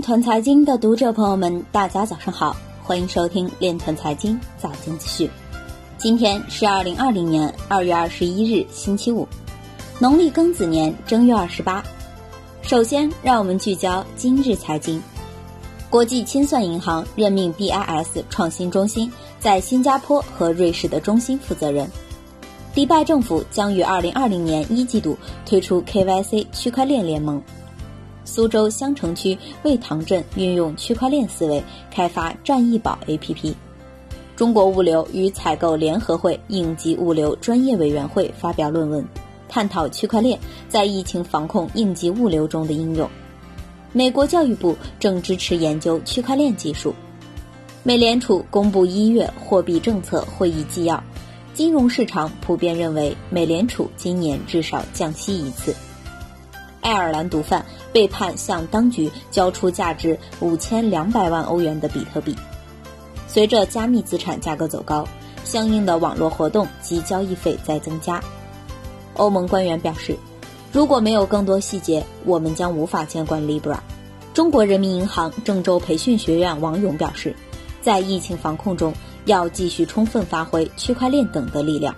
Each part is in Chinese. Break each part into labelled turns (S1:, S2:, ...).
S1: 链团财经的读者朋友们，大家早上好，欢迎收听链团财经早间资讯。今天是二零二零年二月二十一日，星期五，农历庚子年正月二十八。首先，让我们聚焦今日财经。国际清算银行任命 BIS 创新中心在新加坡和瑞士的中心负责人。迪拜政府将于二零二零年一季度推出 KYC 区块链联盟。苏州相城区魏塘镇运用区块链思维开发战易宝 APP。中国物流与采购联合会应急物流专业委员会发表论文，探讨区块链在疫情防控应急物流中的应用。美国教育部正支持研究区块链技术。美联储公布一月货币政策会议纪要，金融市场普遍认为美联储今年至少降息一次。爱尔兰毒贩被判向当局交出价值五千两百万欧元的比特币。随着加密资产价格走高，相应的网络活动及交易费在增加。欧盟官员表示。如果没有更多细节，我们将无法监管 Libra。中国人民银行郑州培训学院王勇表示，在疫情防控中，要继续充分发挥区块链等的力量。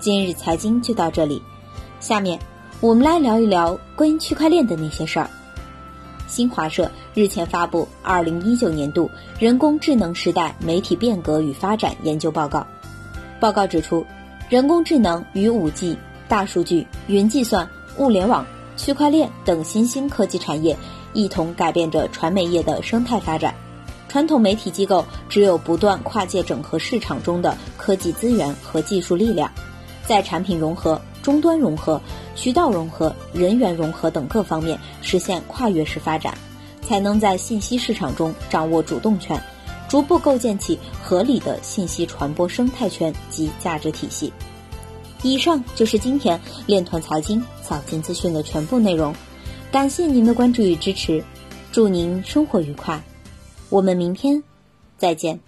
S1: 今日财经就到这里，下面我们来聊一聊关于区块链的那些事儿。新华社日前发布《二零一九年度人工智能时代媒体变革与发展研究报告》，报告指出，人工智能与五 G。大数据、云计算、物联网、区块链等新兴科技产业，一同改变着传媒业的生态发展。传统媒体机构只有不断跨界整合市场中的科技资源和技术力量，在产品融合、终端融合、渠道融合、人员融合等各方面实现跨越式发展，才能在信息市场中掌握主动权，逐步构建起合理的信息传播生态圈及价值体系。以上就是今天链团财经早间资讯的全部内容，感谢您的关注与支持，祝您生活愉快，我们明天再见。